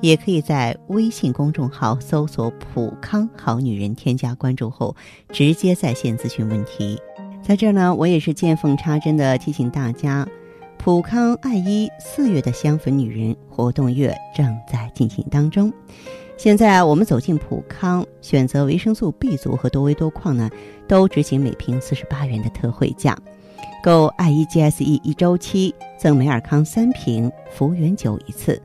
也可以在微信公众号搜索“普康好女人”，添加关注后直接在线咨询问题。在这儿呢，我也是见缝插针的提醒大家，普康爱伊四月的香粉女人活动月正在进行当中。现在我们走进普康，选择维生素 B 族和多维多矿呢，都执行每瓶四十八元的特惠价。购爱伊 GSE 一周期赠美尔康三瓶，服务员九一次。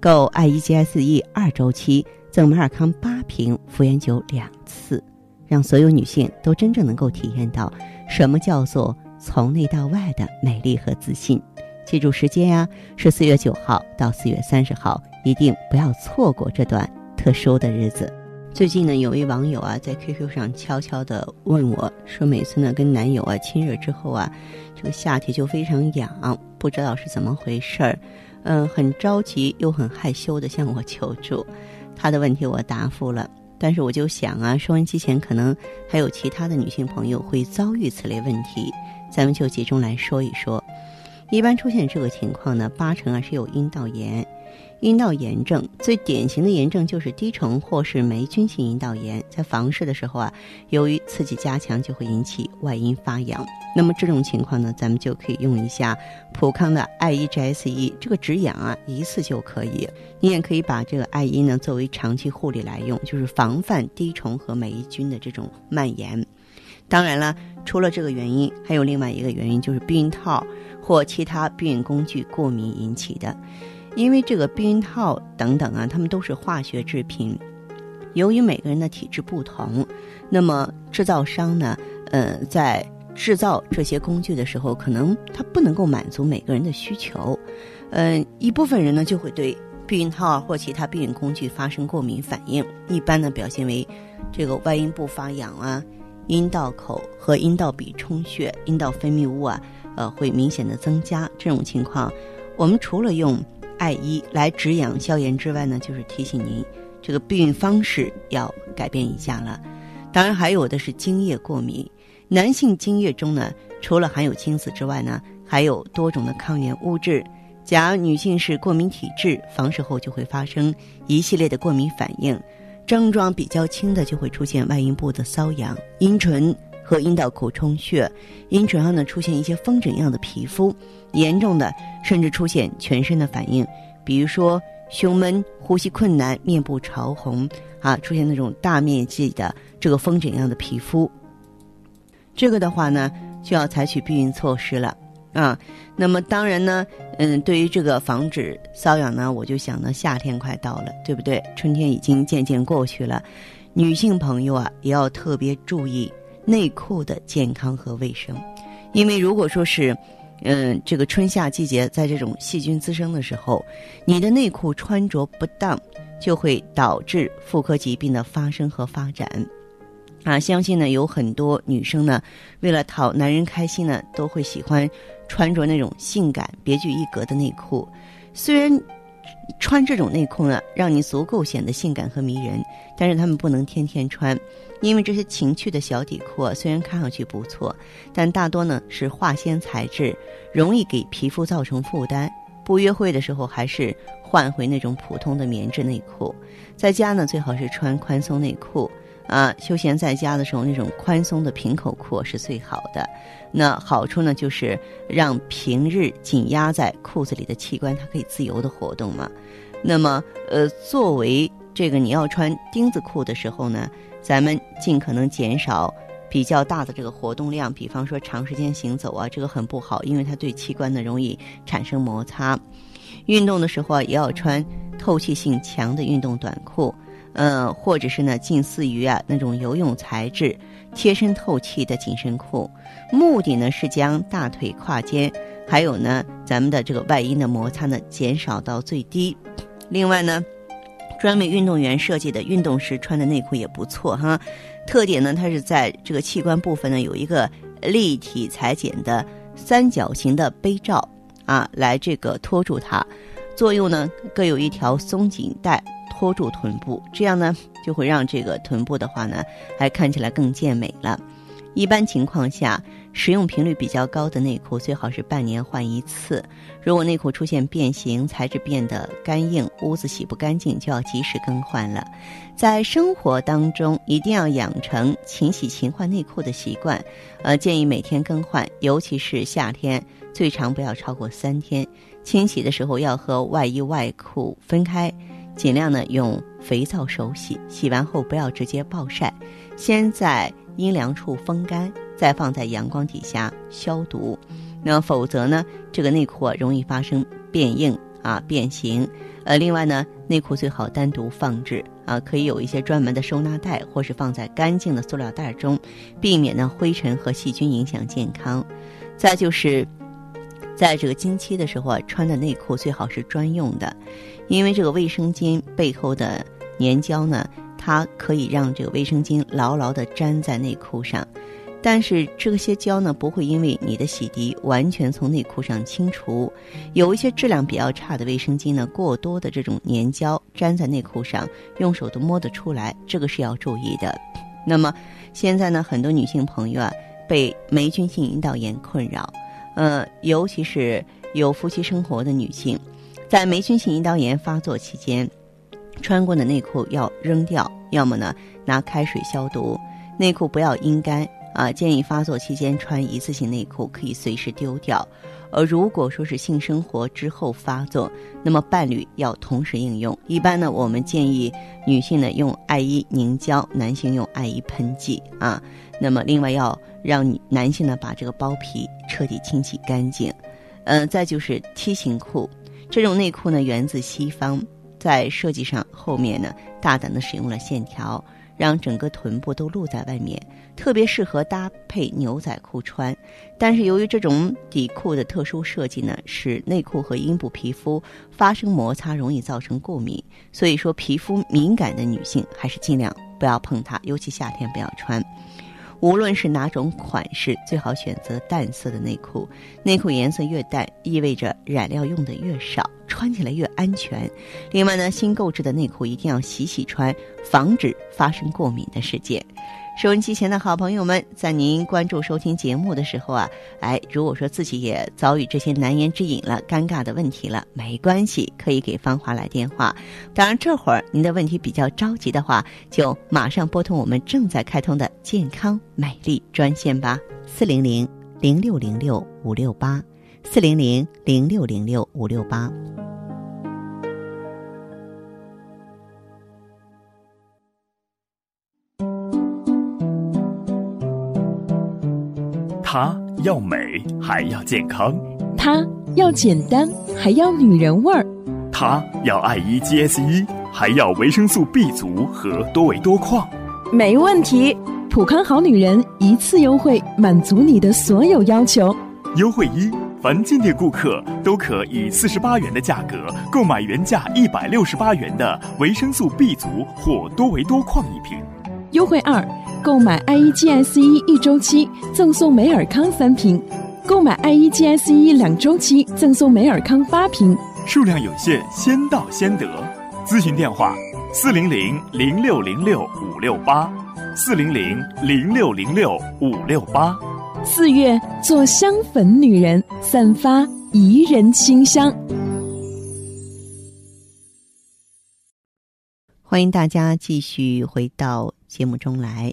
购爱伊 GSE 二周期赠美尔康八瓶，福源酒两次，让所有女性都真正能够体验到什么叫做从内到外的美丽和自信。记住时间呀，是四月九号到四月三十号，一定不要错过这段特殊的日子。最近呢，有位网友啊在 QQ 上悄悄地问我说，每次呢跟男友啊亲热之后啊，这个下体就非常痒，不知道是怎么回事儿。嗯，很着急又很害羞的向我求助，他的问题我答复了，但是我就想啊，收音机前可能还有其他的女性朋友会遭遇此类问题，咱们就集中来说一说。一般出现这个情况呢，八成啊是有阴道炎。阴道炎症最典型的炎症就是滴虫或是霉菌性阴道炎，在房事的时候啊，由于刺激加强，就会引起外阴发痒。那么这种情况呢，咱们就可以用一下普康的爱伊 GSE，这个止痒啊，一次就可以。你也可以把这个爱伊呢作为长期护理来用，就是防范滴虫和霉菌的这种蔓延。当然了，除了这个原因，还有另外一个原因就是避孕套或其他避孕工具过敏引起的。因为这个避孕套等等啊，它们都是化学制品。由于每个人的体质不同，那么制造商呢，呃，在制造这些工具的时候，可能它不能够满足每个人的需求。嗯，一部分人呢就会对避孕套或其他避孕工具发生过敏反应，一般呢表现为这个外阴部发痒啊，阴道口和阴道壁充血，阴道分泌物啊，呃，会明显的增加。这种情况，我们除了用爱伊来止痒消炎之外呢，就是提醒您这个避孕方式要改变一下了。当然，还有的是精液过敏。男性精液中呢，除了含有精子之外呢，还有多种的抗原物质。假如女性是过敏体质，房事后就会发生一系列的过敏反应，症状比较轻的就会出现外阴部的瘙痒、阴唇和阴道口充血，阴唇上呢出现一些风疹样的皮肤。严重的甚至出现全身的反应，比如说胸闷、呼吸困难、面部潮红啊，出现那种大面积的这个风疹样的皮肤。这个的话呢，就要采取避孕措施了啊。那么当然呢，嗯，对于这个防止瘙痒呢，我就想呢，夏天快到了，对不对？春天已经渐渐过去了，女性朋友啊，也要特别注意内裤的健康和卫生，因为如果说是。嗯，这个春夏季节在这种细菌滋生的时候，你的内裤穿着不当，就会导致妇科疾病的发生和发展。啊，相信呢有很多女生呢，为了讨男人开心呢，都会喜欢穿着那种性感、别具一格的内裤。虽然。穿这种内裤呢，让你足够显得性感和迷人，但是他们不能天天穿，因为这些情趣的小底裤啊，虽然看上去不错，但大多呢是化纤材质，容易给皮肤造成负担。不约会的时候，还是换回那种普通的棉质内裤。在家呢，最好是穿宽松内裤。啊，休闲在家的时候，那种宽松的平口裤是最好的。那好处呢，就是让平日紧压在裤子里的器官，它可以自由的活动嘛。那么，呃，作为这个你要穿钉子裤的时候呢，咱们尽可能减少比较大的这个活动量，比方说长时间行走啊，这个很不好，因为它对器官呢容易产生摩擦。运动的时候啊，也要穿透气性强的运动短裤。嗯，或者是呢，近似于啊那种游泳材质、贴身透气的紧身裤，目的呢是将大腿、胯间，还有呢咱们的这个外阴的摩擦呢减少到最低。另外呢，专门运动员设计的运动时穿的内裤也不错哈，特点呢它是在这个器官部分呢有一个立体裁剪的三角形的杯罩啊，来这个托住它，作用呢各有一条松紧带托住臀部，这样呢就会让这个臀部的话呢还看起来更健美了。一般情况下，使用频率比较高的内裤最好是半年换一次。如果内裤出现变形、材质变得干硬、污渍洗不干净，就要及时更换了。在生活当中，一定要养成勤洗勤换内裤的习惯。呃，建议每天更换，尤其是夏天，最长不要超过三天。清洗的时候要和外衣外裤分开，尽量呢用肥皂手洗。洗完后不要直接暴晒，先在。阴凉处风干，再放在阳光底下消毒。那否则呢，这个内裤啊容易发生变硬啊变形。呃，另外呢，内裤最好单独放置啊，可以有一些专门的收纳袋，或是放在干净的塑料袋中，避免呢灰尘和细菌影响健康。再就是，在这个经期的时候啊，穿的内裤最好是专用的，因为这个卫生巾背后的粘胶呢。它可以让这个卫生巾牢牢地粘在内裤上，但是这些胶呢不会因为你的洗涤完全从内裤上清除。有一些质量比较差的卫生巾呢，过多的这种粘胶粘在内裤上，用手都摸得出来，这个是要注意的。那么现在呢，很多女性朋友啊被霉菌性阴道炎困扰，呃，尤其是有夫妻生活的女性，在霉菌性阴道炎发作期间。穿过的内裤要扔掉，要么呢拿开水消毒。内裤不要阴干啊，建议发作期间穿一次性内裤可以随时丢掉。而如果说是性生活之后发作，那么伴侣要同时应用。一般呢，我们建议女性呢用艾依凝胶，男性用艾依喷剂啊。那么另外要让男性呢把这个包皮彻底清洗干净。嗯，再就是梯形裤，这种内裤呢源自西方。在设计上，后面呢大胆的使用了线条，让整个臀部都露在外面，特别适合搭配牛仔裤穿。但是由于这种底裤的特殊设计呢，使内裤和阴部皮肤发生摩擦，容易造成过敏。所以说，皮肤敏感的女性还是尽量不要碰它，尤其夏天不要穿。无论是哪种款式，最好选择淡色的内裤。内裤颜色越淡，意味着染料用的越少，穿起来越安全。另外呢，新购置的内裤一定要洗洗穿，防止发生过敏的事件。收音机前的好朋友们，在您关注收听节目的时候啊，哎，如果说自己也遭遇这些难言之隐了、尴尬的问题了，没关系，可以给芳华来电话。当然，这会儿您的问题比较着急的话，就马上拨通我们正在开通的健康美丽专线吧，四零零零六零六五六八，四零零零六零六五六八。它要美还要健康，它要简单还要女人味儿，它要爱 E G S E 还要维生素 B 族和多维多矿，没问题。普康好女人一次优惠满足你的所有要求。优惠一，凡进店顾客都可以四十八元的价格购买原价一百六十八元的维生素 B 族或多维多矿一瓶。优惠二。购买 I E G S E 一周期赠送美尔康三瓶，购买 I E G S E 两周期赠送美尔康八瓶，数量有限，先到先得。咨询电话：四零零零六零六五六八，四零零零六零六五六八。四月做香粉女人，散发宜人清香。欢迎大家继续回到节目中来。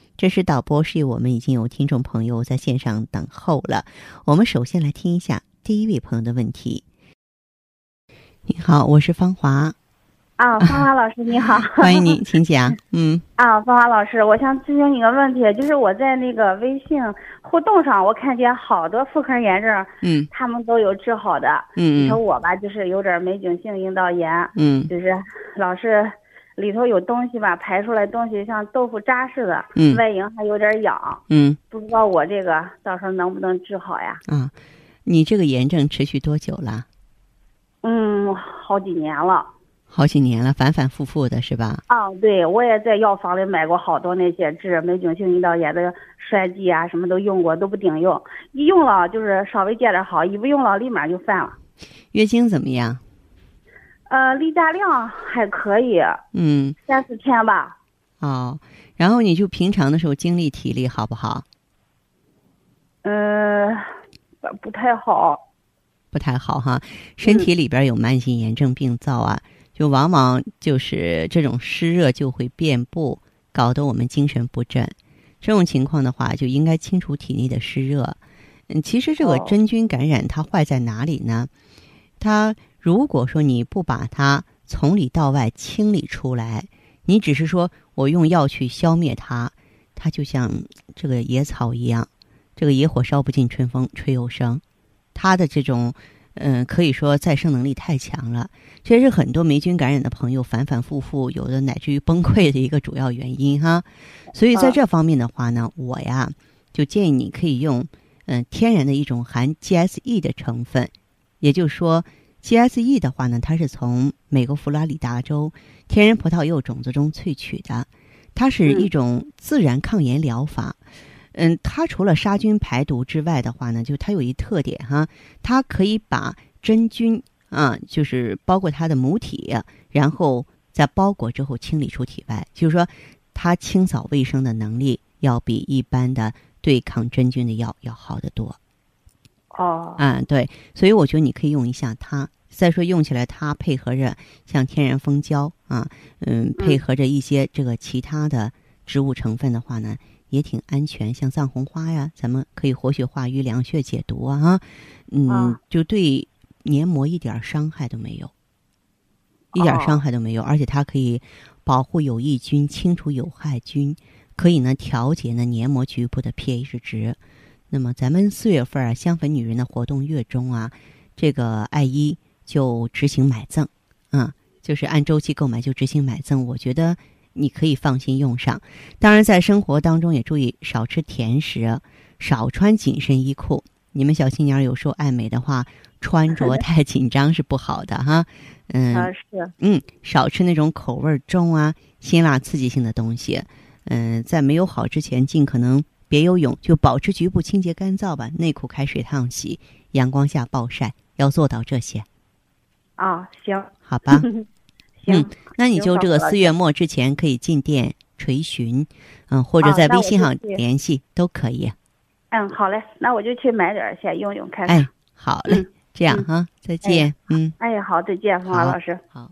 这是导播示意，我们已经有听众朋友在线上等候了。我们首先来听一下第一位朋友的问题。你好，我是芳华。啊，芳华老师你好，欢迎你，请讲。嗯，啊，芳华老师，我想咨询你个问题，就是我在那个微信互动上，我看见好多妇科炎症，嗯他们都有治好的。嗯你说嗯我吧，就是有点霉菌性阴道炎，嗯就是老是里头有东西吧，排出来东西像豆腐渣似的，嗯外阴还有点痒，嗯不知道我这个到时候能不能治好呀？啊，你这个炎症持续多久了？嗯，好几年了。好几年了，反反复复的是吧？啊，对，我也在药房里买过好多那些治霉菌性阴道炎的栓剂啊，什么都用过，都不顶用。一用了就是稍微见点好，一不用了立马就犯了。月经怎么样？呃，例假量还可以，嗯，三四天吧。哦，然后你就平常的时候精力体力好不好？嗯、不不太好。不太好哈，身体里边有慢性炎症病灶啊，就往往就是这种湿热就会遍布，搞得我们精神不振。这种情况的话，就应该清除体内的湿热。嗯，其实这个哦真菌感染它坏在哪里呢？它如果说你不把它从里到外清理出来，你只是说我用药去消灭它，它就像这个野草一样，这个野火烧不尽，春风吹又生。它的这种，嗯、可以说再生能力太强了，这也是很多霉菌感染的朋友反反复复，有的乃至于崩溃的一个主要原因哈。所以在这方面的话呢，我呀就建议你可以用，嗯、天然的一种含 GSE 的成分，也就是说 GSE 的话呢，它是从美国佛罗里达州天然葡萄柚种子中萃取的，它是一种自然抗炎疗法。嗯，它除了杀菌排毒之外的话呢，就它有一特点哈，它可以把真菌啊，就是包括它的母体，然后在包裹之后清理出体外，就是说它清扫卫生的能力要比一般的对抗真菌的药要好得多。哦，啊，对，所以我觉得你可以用一下它。再说用起来，它配合着像天然蜂胶啊，嗯，配合着一些这个其他的植物成分的话呢，也挺安全。像藏红花呀，咱们可以活血化瘀、凉血解毒啊，哈嗯，啊就对黏膜一点伤害都没有，一点哦伤害都没有，而且它可以保护有益菌、清除有害菌，可以呢调节呢黏膜局部的 pH 值。那么咱们四月份啊，香粉女人的活动月中啊，这个爱一就执行买赠，啊，就是按周期购买就执行买赠，我觉得你可以放心用上。当然，在生活当中也注意少吃甜食，少穿紧身衣裤。你们小青年儿有时候爱美的话，穿着太紧张是不好的哈。嗯，啊是，嗯，少吃那种口味儿重啊、辛辣刺激性的东西。嗯，在没有好之前，尽可能别游泳，就保持局部清洁干燥吧。内裤开水烫洗，阳光下暴晒，要做到这些，啊行好吧？行，嗯那你就这个四月末之前可以进店垂询，嗯，或者在微信上联系都可以。嗯好嘞，那我就去买点儿先用用看看。哎，好嘞，嗯这样哈，再见。嗯，哎呀，好，再见，芳华老师。好。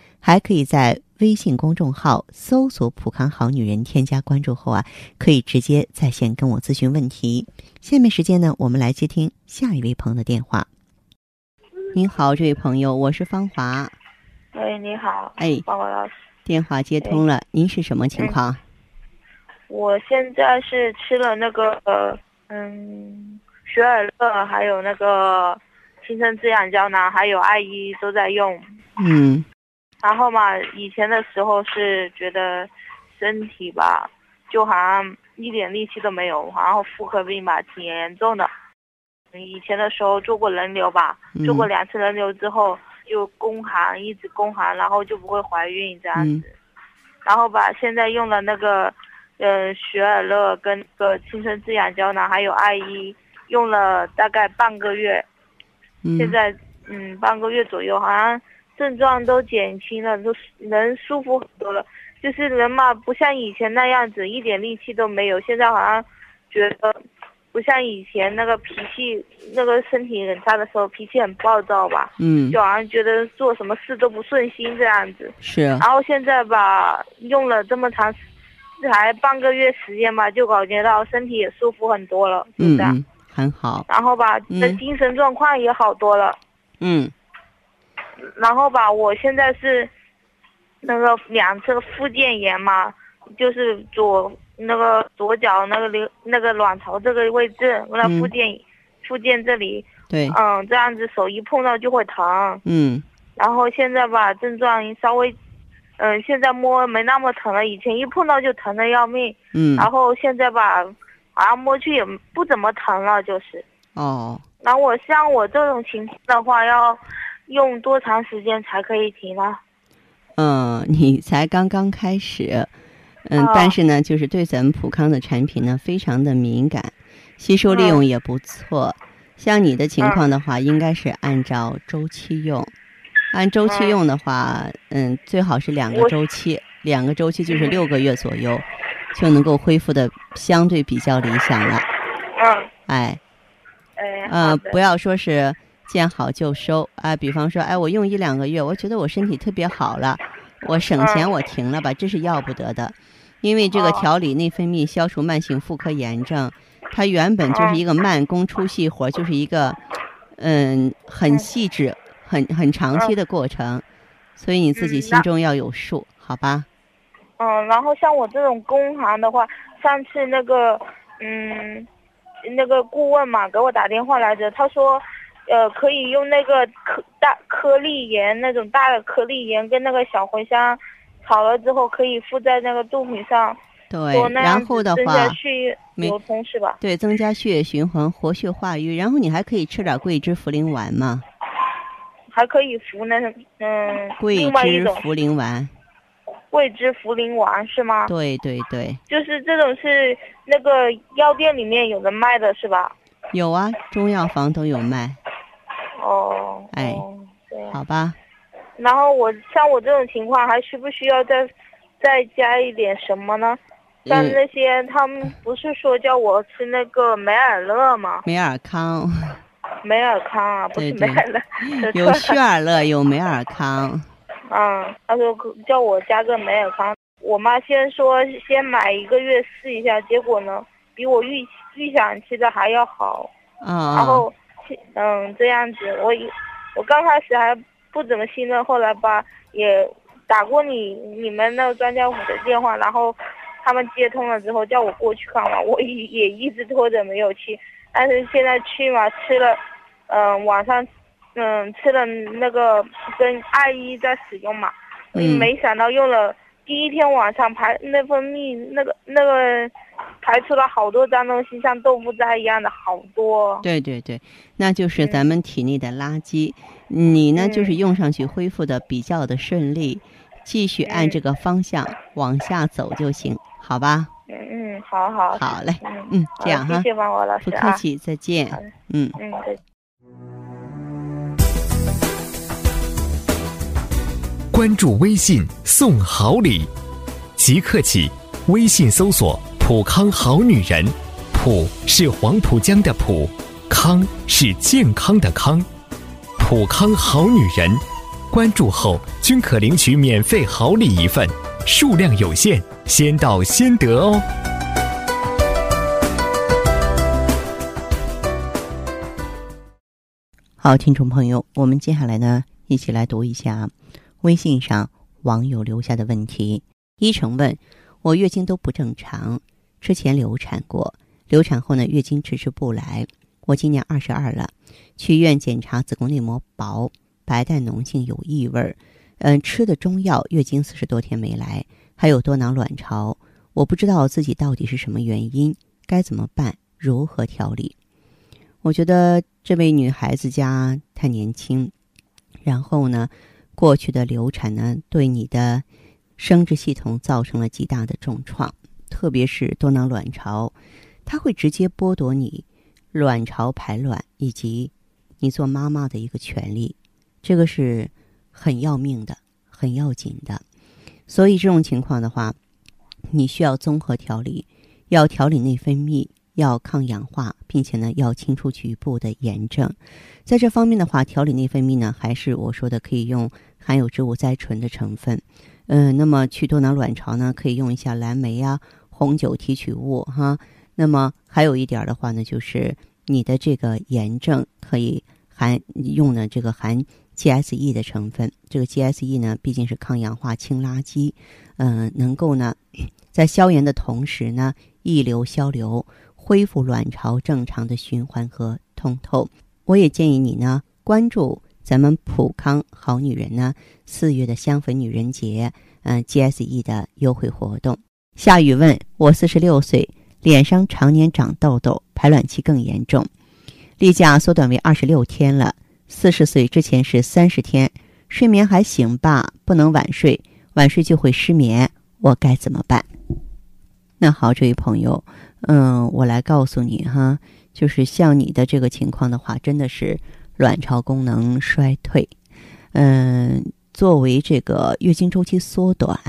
还可以在微信公众号搜索“普康好女人”，添加关注后啊，可以直接在线跟我咨询问题。下面时间呢，我们来接听下一位朋友的电话。您好，这位朋友，我是芳华。喂，你好，哎，芳华老师，电话接通了，您是什么情况？我现在是吃了那个呃嗯雪尔乐，还有那个青春滋养胶囊，还有爱伊都在用。嗯然后嘛，以前的时候是觉得身体吧，就好像一点力气都没有，然后妇科病吧，挺严重的。以前的时候做过人流吧，做过两次人流之后就宫寒，一直宫寒，然后就不会怀孕这样子。然后吧，现在用了那个，呃，雪尔乐跟个青春滋养胶囊，还有艾伊，用了大概半个月。现在，嗯，半个月左右，好像症状都减轻了，都人舒服很多了。就是人嘛，不像以前那样子，一点力气都没有。现在好像觉得。不像以前那个脾气，那个身体很差的时候，脾气很暴躁吧？嗯，就好像觉得做什么事都不顺心这样子。是啊。然后现在吧，用了这么长，才半个月时间吧，就感觉到身体也舒服很多了，是这样。很好。然后吧，的精神状况也好多了。嗯。然后吧，我现在是那个两侧附件炎嘛，就是左。那个左脚那个流那个卵巢这个位置，那附件，附件这里，对，嗯，这样子手一碰到就会疼，嗯，然后现在吧症状稍微，嗯，现在摸没那么疼了，以前一碰到就疼的要命，嗯，然后现在吧，好像摸去也不怎么疼了，就是，哦，然后我像我这种情况的话，要用多长时间才可以停呢？嗯，你才刚刚开始。嗯，但是呢，就是对咱们普康的产品呢，非常的敏感，吸收利用也不错。像你的情况的话，应该是按照周期用。按周期用的话，嗯，最好是两个周期，两个周期就是六个月左右，就能够恢复的相对比较理想了。嗯。哎。哎。嗯，不要说是见好就收啊。比方说，哎，我用一两个月，我觉得我身体特别好了，我省钱，我停了吧，这是要不得的。因为这个调理内分泌、消除慢性妇科炎症，它原本就是一个慢工出细活，就是一个嗯很细致、很很长期的过程，所以你自己心中要有数，好吧？嗯，然后像我这种工行的话，上次那个嗯那个顾问嘛给我打电话来着，他说呃可以用那个颗大颗粒盐那种大的颗粒盐跟那个小茴香。炒了之后可以敷在那个肚皮上，对，然后的话，增加血液流通是吧？对，增加血液循环，活血化瘀。然后你还可以吃点桂枝茯苓丸嘛？还可以服那嗯，桂枝茯苓丸。桂枝茯苓丸是吗？对对对。就是这种是那个药店里面有的卖的是吧？有啊，中药房都有卖。哦。哎，好吧。然后我像我这种情况，还需不需要再再加一点什么呢？像那些他们不是说叫我吃那个美尔乐吗？美尔康。美尔康啊，不是美尔乐。有血尔乐，有美尔康。嗯，他说叫我加个美尔康。我妈先说先买一个月试一下，结果呢，比我预预想期的还要好。啊。然后，嗯，这样子，我我刚开始还。不怎么信任，后来吧也打过你你们那个专家府的电话，然后他们接通了之后叫我过去看嘛，我也也一直拖着没有去，但是现在去嘛吃了，嗯晚上嗯吃了那个跟艾依在使用嘛，没想到用了第一天晚上排内分泌那个那个排出了好多脏东西，像豆腐渣一样的好多。对对对，那就是咱们体内的垃圾。你呢，就是用上去恢复的比较的顺利，继续按这个方向往下走就行，好吧？嗯嗯，好好好嘞，嗯，这样哈，谢谢王老师不客气，再见。嗯嗯，对。关注微信送好礼，即刻起，微信搜索“普康好女人”，普是黄浦江的浦，康是健康的康。普康好女人，关注后均可领取免费好礼一份，数量有限，先到先得哦。好，听众朋友，我们接下来呢，一起来读一下微信上网友留下的问题。一成问：我月经都不正常，之前流产过，流产后呢，月经迟迟不来。我今年二十二了，去医院检查子宫内膜薄，白带脓性有异味儿，嗯，吃的中药月经四十多天没来，还有多囊卵巢。我不知道自己到底是什么原因，该怎么办？如何调理？我觉得这位女孩子家太年轻，然后呢，过去的流产呢，对你的生殖系统造成了极大的重创，特别是多囊卵巢，它会直接剥夺你卵巢排卵以及你做妈妈的一个权利，这个是很要命的，很要紧的。所以这种情况的话，你需要综合调理，要调理内分泌。要抗氧化，并且呢，要清除局部的炎症。在这方面的话，调理内分泌呢，还是我说的可以用含有植物甾醇的成分。嗯，那么去多囊卵巢呢，可以用一下蓝莓啊、红酒提取物哈。那么还有一点的话呢，就是你的这个炎症可以含用的这个含 GSE 的成分。这个 GSE 呢，毕竟是抗氧化清垃圾，嗯，能够呢，在消炎的同时呢，溢流消流。恢复卵巢正常的循环和通透，我也建议你呢关注咱们普康好女人呢四月的香粉女人节，嗯，GSE 的优惠活动。夏雨问我四十六岁，脸上常年长痘痘，排卵期更严重，例假缩短为二十六天了。四十岁之前是三十天，睡眠还行吧，不能晚睡，晚睡就会失眠，我该怎么办？那好，这位朋友。嗯，我来告诉你哈，就是像你的这个情况的话，真的是卵巢功能衰退。嗯，作为这个月经周期缩短，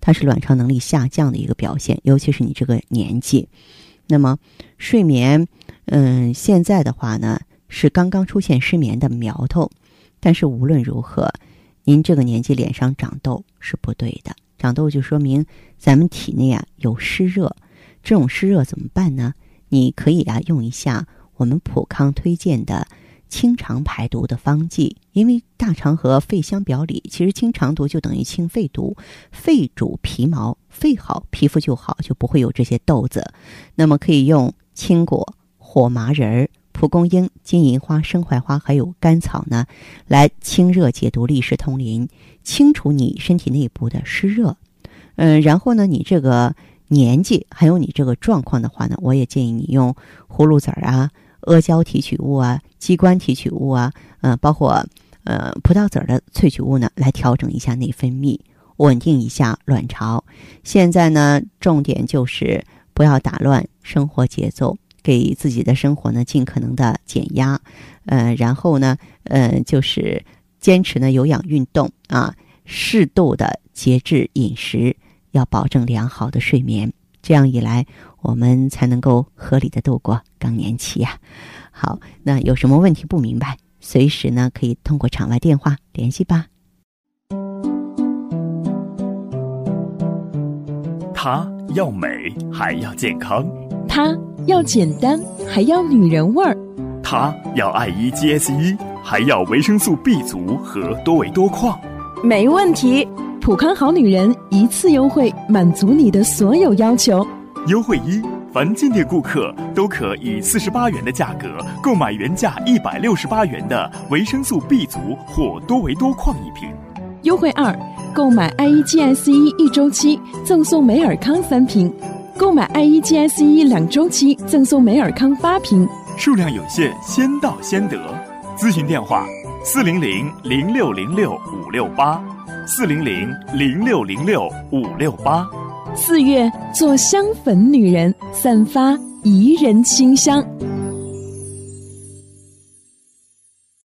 它是卵巢能力下降的一个表现，尤其是你这个年纪。那么睡眠，嗯，现在的话呢是刚刚出现失眠的苗头，但是无论如何，您这个年纪脸上长痘是不对的，长痘就说明咱们体内啊有湿热。这种湿热怎么办呢？你可以啊用一下我们普康推荐的清肠排毒的方剂，因为大肠和肺相表里，其实清肠毒就等于清肺毒。肺主皮毛，肺好皮肤就好，就不会有这些痘子。那么可以用青果、火麻仁、蒲公英、金银花、生槐花还有甘草呢，来清热解毒、利湿通淋，清除你身体内部的湿热。嗯，然后呢，你这个。年纪还有你这个状况的话呢，我也建议你用葫芦籽儿啊、阿胶提取物啊、鸡冠提取物啊，嗯，包括呃葡萄籽的萃取物呢，来调整一下内分泌，稳定一下卵巢。现在呢，重点就是不要打乱生活节奏，给自己的生活呢尽可能的减压，呃，然后呢，呃，就是坚持呢有氧运动啊，适度的节制饮食。要保证良好的睡眠，这样一来，我们才能够合理的度过更年期呀。好，那有什么问题不明白，随时呢可以通过场外电话联系吧。他要美还要健康，他要简单还要女人味儿，他要爱伊 GSE 还要维生素 B 族和多维多矿，没问题。普康好女人一次优惠，满足你的所有要求。优惠一，凡进店顾客都可以四十八元的价格购买原价一百六十八元的维生素 B 族或多维多矿一瓶。优惠二，购买 I E G S 一一周期赠送美尔康三瓶，购买 I E G S 一两周期赠送美尔康八瓶。数量有限，先到先得。咨询电话：四零零零六零六五六八。四零零零六零六五六八，四月做香粉女人，散发宜人清香。